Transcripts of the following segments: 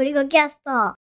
ゴリゴキャスト。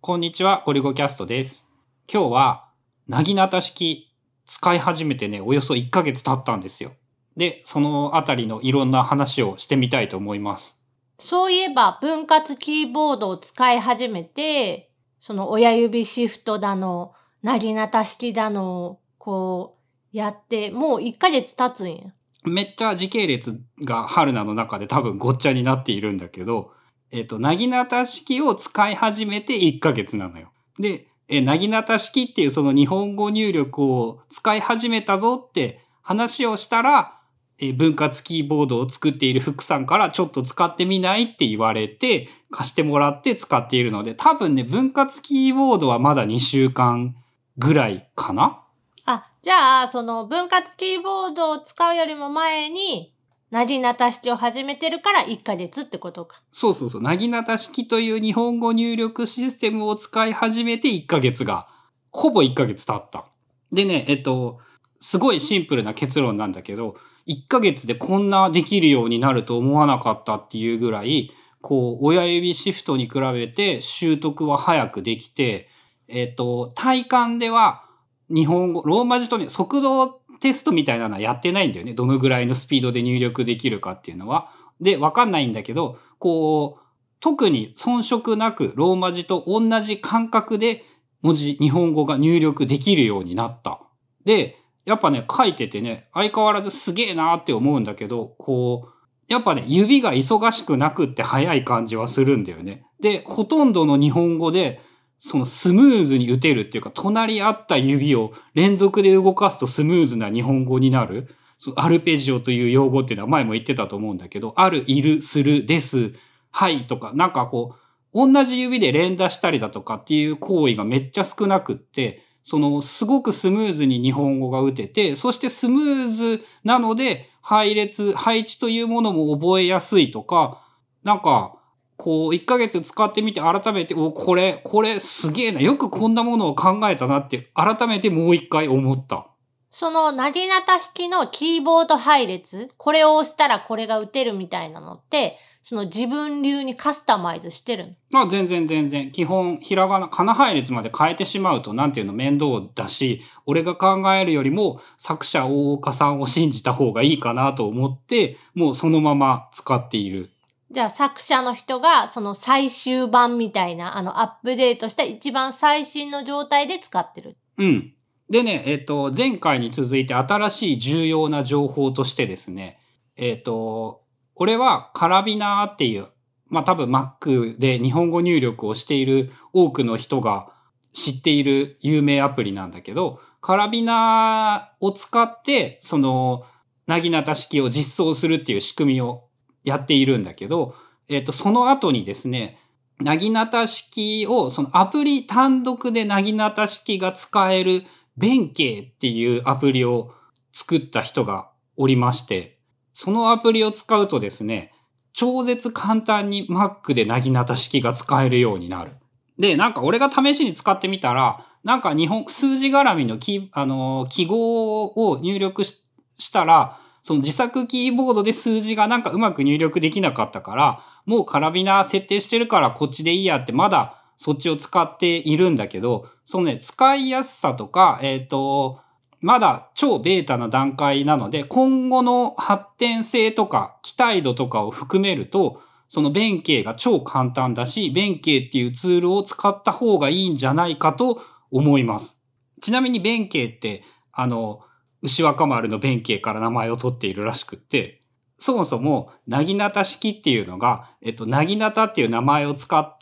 こんにちは、ゴリゴキャストです。今日は、なぎなた式使い始めてね、およそ1ヶ月経ったんですよ。で、そのあたりのいろんな話をしてみたいと思います。そういえば、分割キーボードを使い始めて、その親指シフトだの、なぎなた式だの、こう、やって、もう1ヶ月経つんや。めっちゃ時系列が春菜の中で多分ごっちゃになっているんだけど、えっ、と、なぎなた式を使い始めて1ヶ月なのよ。で、え、なぎなた式っていうその日本語入力を使い始めたぞって話をしたら、え分割キーボードを作っている福さんからちょっと使ってみないって言われて貸してもらって使っているので、多分ね、分割キーボードはまだ2週間ぐらいかな？あ、じゃあ、その分割キーボードを使うよりも前に、なぎなた式を始めてるから1ヶ月ってことか。そうそうそう。なぎなた式という日本語入力システムを使い始めて1ヶ月が、ほぼ1ヶ月経った。でね、えっと、すごいシンプルな結論なんだけど、1ヶ月でこんなできるようになると思わなかったっていうぐらい、こう、親指シフトに比べて習得は早くできて、えっと、体感では日本語、ローマ字とね、速度テストみたいなのはやってないんだよね。どのぐらいのスピードで入力できるかっていうのは。で、わかんないんだけど、こう、特に遜色なくローマ字と同じ感覚で文字、日本語が入力できるようになった。で、やっぱね、書いててね、相変わらずすげえなーって思うんだけど、こう、やっぱね、指が忙しくなくって早い感じはするんだよね。で、ほとんどの日本語で、そのスムーズに打てるっていうか、隣り合った指を連続で動かすとスムーズな日本語になる。そのアルペジオという用語っていうのは前も言ってたと思うんだけど、ある、いる、する、です、はいとか、なんかこう、同じ指で連打したりだとかっていう行為がめっちゃ少なくって、そのすごくスムーズに日本語が打てて、そしてスムーズなので配列、配置というものも覚えやすいとか、なんか、こう、1ヶ月使ってみて改めて、お、これ、これすげえな。よくこんなものを考えたなって、改めてもう一回思った。そのなぎなた式のキーボード配列、これを押したらこれが打てるみたいなのって、その自分流にカスタマイズしてるのまあ全然全然。基本、ひらがな、かな配列まで変えてしまうと、なんていうの面倒だし、俺が考えるよりも作者大岡さんを信じた方がいいかなと思って、もうそのまま使っている。じゃあ作者の人がその最終版みたいな、あのアップデートした一番最新の状態で使ってる。うん。でね、えっ、と、前回に続いて新しい重要な情報としてですね、えっ、と、俺はカラビナーっていう、まあ多分 Mac で日本語入力をしている多くの人が知っている有名アプリなんだけど、カラビナーを使って、その、なぎなた式を実装するっていう仕組みをやっているんだけど、えっ、と、その後にですね、なぎなた式を、そのアプリ単独でなぎなた式が使える弁慶っていうアプリを作った人がおりまして、そのアプリを使うとですね、超絶簡単に Mac でなぎなた式が使えるようになる。で、なんか俺が試しに使ってみたら、なんか日本、数字絡みの記、あの、記号を入力ししたら、その自作キーボードで数字がなんかうまく入力できなかったから、もうカラビナ設定してるからこっちでいいやってまだそっちを使っているんだけど、そのね、使いやすさとか、えっ、と、まだ超ベータな段階なので、今後の発展性とか期待度とかを含めると、その弁慶が超簡単だし、弁慶っていうツールを使った方がいいんじゃないかと思います。ちなみに弁慶って、あの、牛若丸の弁慶から名前を取っているらしくって、そもそも、なぎなた式っていうのが、えっと、なぎなたっていう名前を使っ、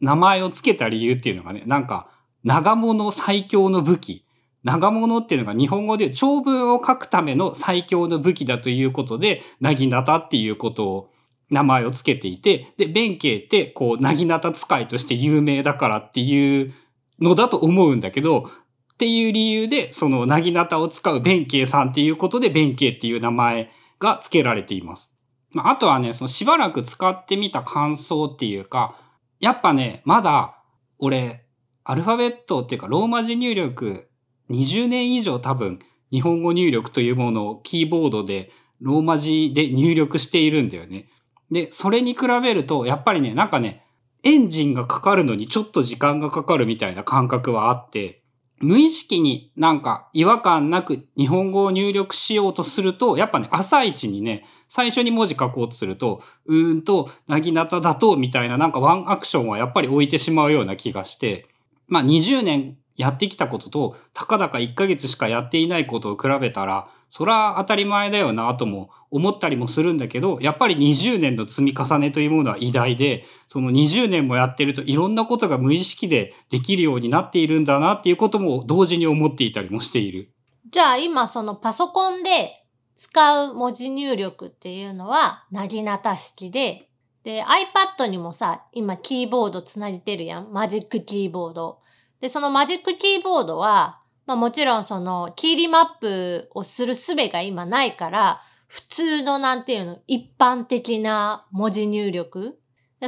名前を付けた理由っていうのがね、なんか、長物最強の武器。長物っていうのが日本語で長文を書くための最強の武器だということで、なぎなたっていうことを、名前を付けていて、で、弁慶って、こう、なぎなた使いとして有名だからっていうのだと思うんだけど、っていう理由で、その、なぎなたを使う弁慶さんっていうことで、弁慶っていう名前が付けられています。まあ、とはね、そのしばらく使ってみた感想っていうか、やっぱね、まだ、俺、アルファベットっていうか、ローマ字入力、20年以上多分、日本語入力というものをキーボードで、ローマ字で入力しているんだよね。で、それに比べると、やっぱりね、なんかね、エンジンがかかるのにちょっと時間がかかるみたいな感覚はあって、無意識になんか違和感なく日本語を入力しようとすると、やっぱね、朝一にね、最初に文字書こうとすると、うーんと、なぎなただと、みたいななんかワンアクションはやっぱり置いてしまうような気がして、まあ20年やってきたことと、たかだか1ヶ月しかやっていないことを比べたら、そら当たり前だよなとも思ったりもするんだけど、やっぱり20年の積み重ねというものは偉大で、その20年もやってるといろんなことが無意識でできるようになっているんだなっていうことも同時に思っていたりもしている。じゃあ今そのパソコンで使う文字入力っていうのは、なぎなた式で、で、iPad にもさ、今キーボードつなげてるやん。マジックキーボード。で、そのマジックキーボードは、まあもちろんその、キーリマップをする術が今ないから、普通のなんていうの、一般的な文字入力。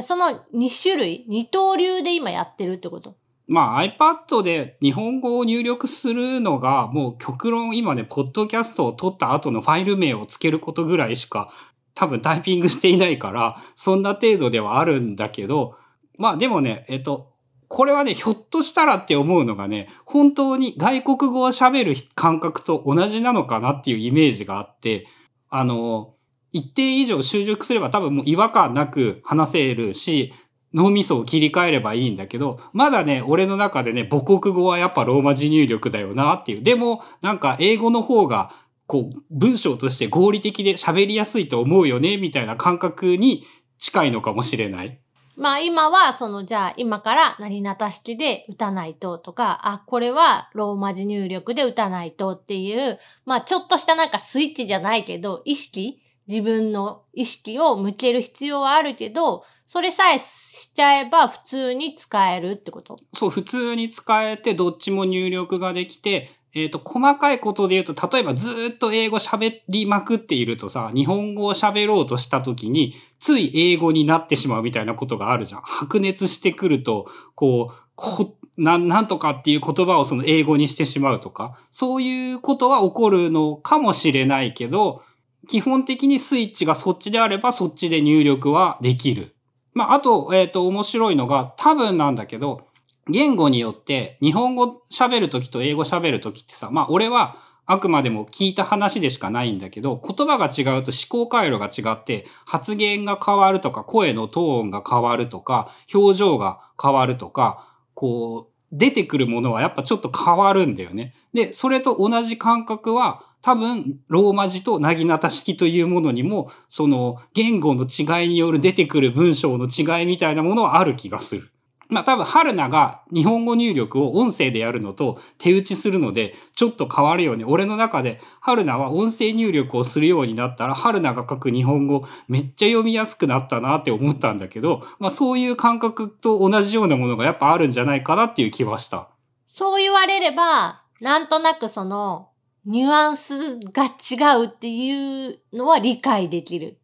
その2種類、二刀流で今やってるってこと。まあ iPad で日本語を入力するのがもう極論今ね、ポッドキャストを撮った後のファイル名をつけることぐらいしか多分タイピングしていないから、そんな程度ではあるんだけど、まあでもね、えっと、これはね、ひょっとしたらって思うのがね、本当に外国語を喋る感覚と同じなのかなっていうイメージがあって、あの、一定以上習熟すれば多分もう違和感なく話せるし、脳みそを切り替えればいいんだけど、まだね、俺の中でね、母国語はやっぱローマ字入力だよなっていう。でも、なんか英語の方が、こう、文章として合理的で喋りやすいと思うよね、みたいな感覚に近いのかもしれない。まあ今は、そのじゃあ今から何なた式で打たないととか、あ、これはローマ字入力で打たないとっていう、まあちょっとしたなんかスイッチじゃないけど、意識自分の意識を向ける必要はあるけど、それさえしちゃえば普通に使えるってこと？そう、普通に使えてどっちも入力ができて、えっ、と、細かいことで言うと、例えばずっと英語喋りまくっているとさ、日本語を喋ろうとした時に、つい英語になってしまうみたいなことがあるじゃん。白熱してくると、こう、こな、なんとかっていう言葉をその英語にしてしまうとか、そういうことは起こるのかもしれないけど、基本的にスイッチがそっちであればそっちで入力はできる。まあ、あと、えっ、と、面白いのが、多分なんだけど、言語によって、日本語喋るときと英語喋るときってさ、まあ、俺は、あくまでも聞いた話でしかないんだけど、言葉が違うと思考回路が違って、発言が変わるとか、声のトーンが変わるとか、表情が変わるとか、こう、出てくるものはやっぱちょっと変わるんだよね。で、それと同じ感覚は、多分、ローマ字となぎなた式というものにも、その、言語の違いによる出てくる文章の違いみたいなものはある気がする。まあ多分、春菜が日本語入力を音声でやるのと手打ちするので、ちょっと変わるよね。俺の中で、春菜は音声入力をするようになったら、春菜が書く日本語めっちゃ読みやすくなったなって思ったんだけど、まあそういう感覚と同じようなものがやっぱあるんじゃないかなっていう気はした。そう言われれば、なんとなくその、ニュアンスが違うっていうのは理解できる。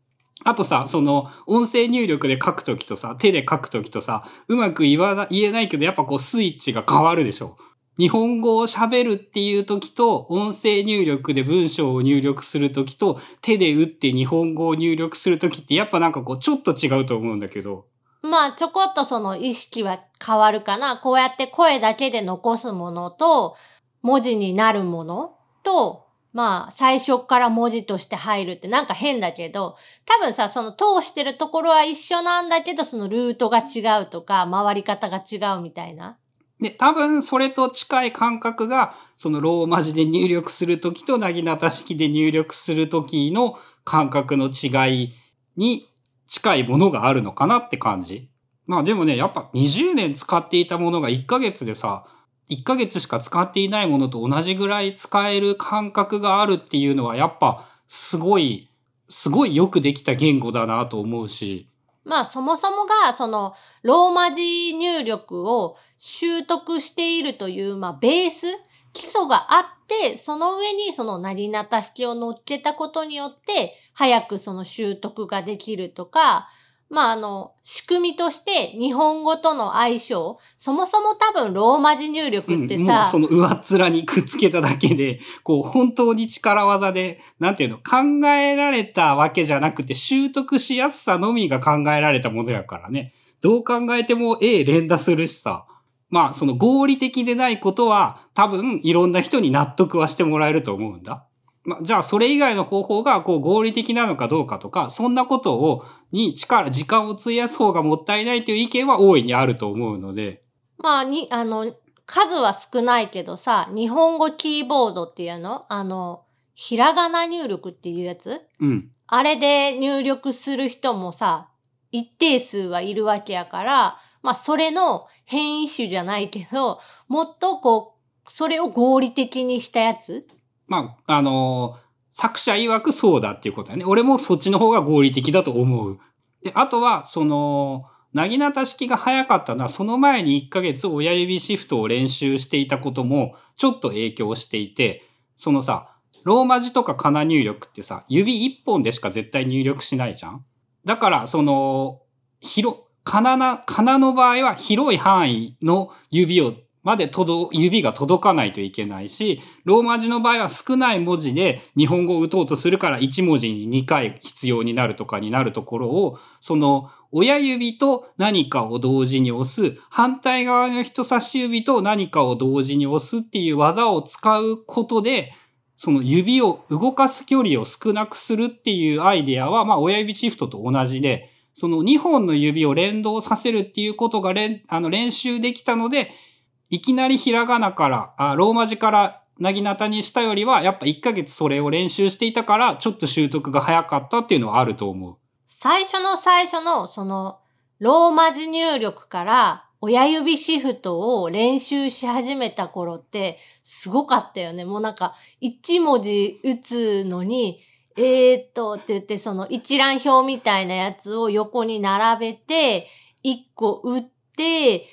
あとさ、その、音声入力で書くときとさ、手で書くときとさ、うまく言わな、言えないけど、やっぱこうスイッチが変わるでしょ。日本語を喋るっていうときと、音声入力で文章を入力するときと、手で打って日本語を入力するときって、やっぱなんかこう、ちょっと違うと思うんだけど。まあ、ちょこっとその意識は変わるかな。こうやって声だけで残すものと、文字になるものと、まあ、最初から文字として入るってなんか変だけど、多分さ、その通してるところは一緒なんだけど、そのルートが違うとか、回り方が違うみたいな。で、多分それと近い感覚が、そのローマ字で入力するときと、なぎなた式で入力するときの感覚の違いに近いものがあるのかなって感じ。まあでもね、やっぱ20年使っていたものが1ヶ月でさ、1ヶ月しか使っていないものと同じぐらい使える感覚があるっていうのはやっぱすごい、すごいよくできた言語だなと思うし。まあそもそもが、その、ローマ字入力を習得しているという、まあベース、基礎があって、その上にそのなりなた式を乗っけたことによって、早くその習得ができるとか、まああの、仕組みとして日本語との相性、そもそも多分ローマ字入力ってうん、もうさ、その上っ面にくっつけただけで、こう本当に力技で、なんていうの、考えられたわけじゃなくて習得しやすさのみが考えられたものやからね。どう考えても A 連打するしさ。まあ、その合理的でないことは多分いろんな人に納得はしてもらえると思うんだ。まあ、じゃあそれ以外の方法がこう合理的なのかどうかとか、そんなことを、に力、時間を費やす方がもったいないという意見は大いにあると思うので。まあ、に、あの、数は少ないけどさ、日本語キーボードっていうの？あの、ひらがな入力っていうやつ？うん。あれで入力する人もさ、一定数はいるわけやから、まあそれの変異種じゃないけど、もっとこう、それを合理的にしたやつ？まあ、あの作者曰くそうだっていうことだね。俺もそっちの方が合理的だと思う。で、あとは、その、なぎなた式が早かったのは、その前に1ヶ月親指シフトを練習していたことも、ちょっと影響していて、そのさ、ローマ字とかカナ入力ってさ、指1本でしか絶対入力しないじゃんだから、その、広、カナな、カナの場合は広い範囲の指を、まで届、指が届かないといけないし、ローマ字の場合は少ない文字で日本語を打とうとするから1文字に2回必要になるとかになるところを、その親指と何かを同時に押す、反対側の人差し指と何かを同時に押すっていう技を使うことで、その指を動かす距離を少なくするっていうアイデアは、まあ親指シフトと同じで、その2本の指を連動させるっていうことがあの練習できたので、いきなりひらがなから、あローマ字からなぎなたにしたよりは、やっぱ1ヶ月それを練習していたから、ちょっと習得が早かったっていうのはあると思う。最初の最初の、その、ローマ字入力から親指シフトを練習し始めた頃って、すごかったよね。もうなんか、一文字打つのに、えーっと、って言って、その一覧表みたいなやつを横に並べて、一個打って、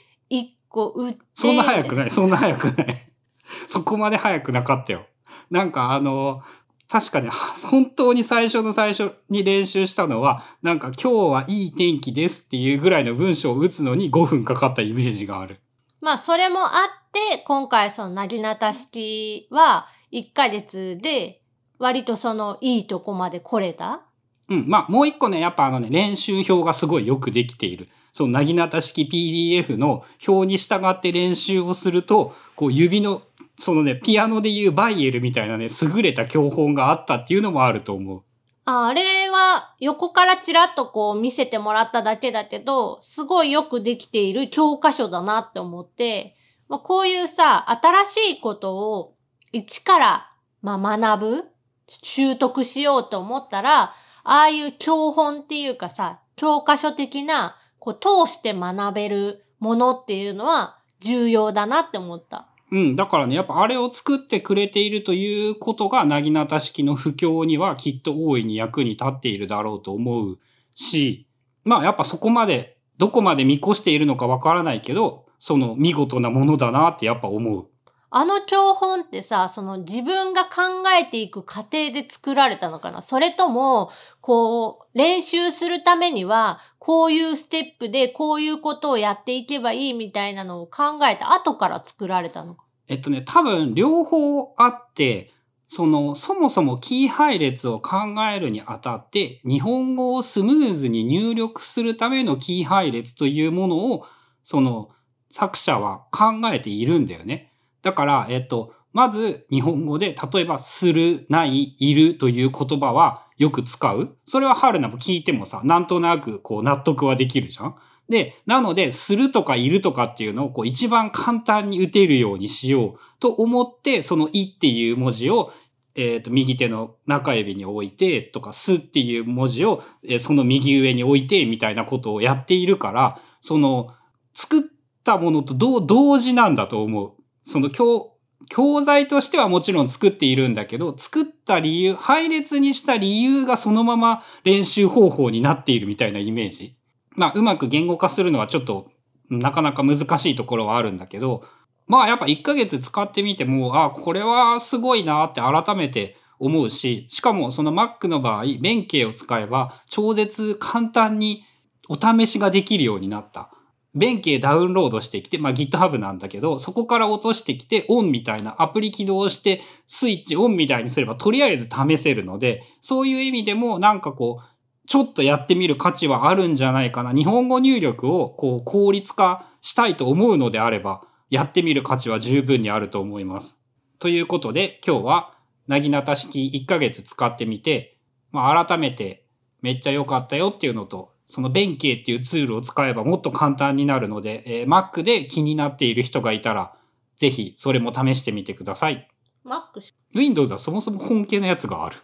一個打って。そんな早くない、そんな早くない。そこまで早くなかったよ。なんかあの、確かに、は本当に最初の最初に練習したのは、なんか今日はいい天気ですっていうぐらいの文章を打つのに5分かかったイメージがある。まあ、それもあって、今回そのなぎなた式は、1ヶ月で、割とその、いいとこまで来れたうん。まあ、もう一個ね、やっぱあのね、練習表がすごいよくできている。その、なぎなた式 PDF の表に従って練習をすると、こう指の、そのね、ピアノでいうバイエルみたいなね、優れた教本があったっていうのもあると思う。ああれは横からちらっとこう見せてもらっただけだけど、すごいよくできている教科書だなって思って、まあ、こういうさ、新しいことを一から、まあ、学ぶ、習得しようと思ったら、ああいう教本っていうかさ、教科書的な、こう通して学べるものっていうのは重要だなって思った。うん。だからね、やっぱあれを作ってくれているということが、なぎなた式の不況にはきっと大いに役に立っているだろうと思うし、まあやっぱそこまで、どこまで見越しているのかわからないけど、その見事なものだなってやっぱ思う。あの教本ってさ、その自分が考えていく過程で作られたのかな？それとも、こう、練習するためには、こういうステップでこういうことをやっていけばいいみたいなのを考えた後から作られたのか？えっとね、多分両方あって、その、そもそもキー配列を考えるにあたって、日本語をスムーズに入力するためのキー配列というものを、その、作者は考えているんだよね。だから、えっと、まず日本語で、例えば、する、ない、いるという言葉はよく使う。それは春菜も聞いてもさ、なんとなくこう納得はできるじゃんで、なので、するとかいるとかっていうのをこう一番簡単に打てるようにしようと思って、そのいっていう文字を、えっ、と、右手の中指に置いてとか、すっていう文字を、えーその右上に置いてみたいなことをやっているから、その、作ったものと同時なんだと思う。その教、教材としてはもちろん作っているんだけど、作った理由、配列にした理由がそのまま練習方法になっているみたいなイメージ。まあ、うまく言語化するのはちょっと、なかなか難しいところはあるんだけど、まあ、やっぱ1ヶ月使ってみても、あ、これはすごいなって改めて思うし、しかもその Mac の場合、弁慶を使えば超絶簡単にお試しができるようになった。弁慶ダウンロードしてきて、まあ GitHub なんだけど、そこから落としてきて、オンみたいなアプリ起動して、スイッチオンみたいにすれば、とりあえず試せるので、そういう意味でも、なんかこう、ちょっとやってみる価値はあるんじゃないかな。日本語入力をこう効率化したいと思うのであれば、やってみる価値は十分にあると思います。ということで、今日は、なぎなた式1ヶ月使ってみて、まあ、改めてめっちゃ良かったよっていうのと、その弁慶っていうツールを使えばもっと簡単になるので、えー Mac で気になっている人がいたら、ぜひそれも試してみてください。Mac し Windows はそもそも本家のやつがある。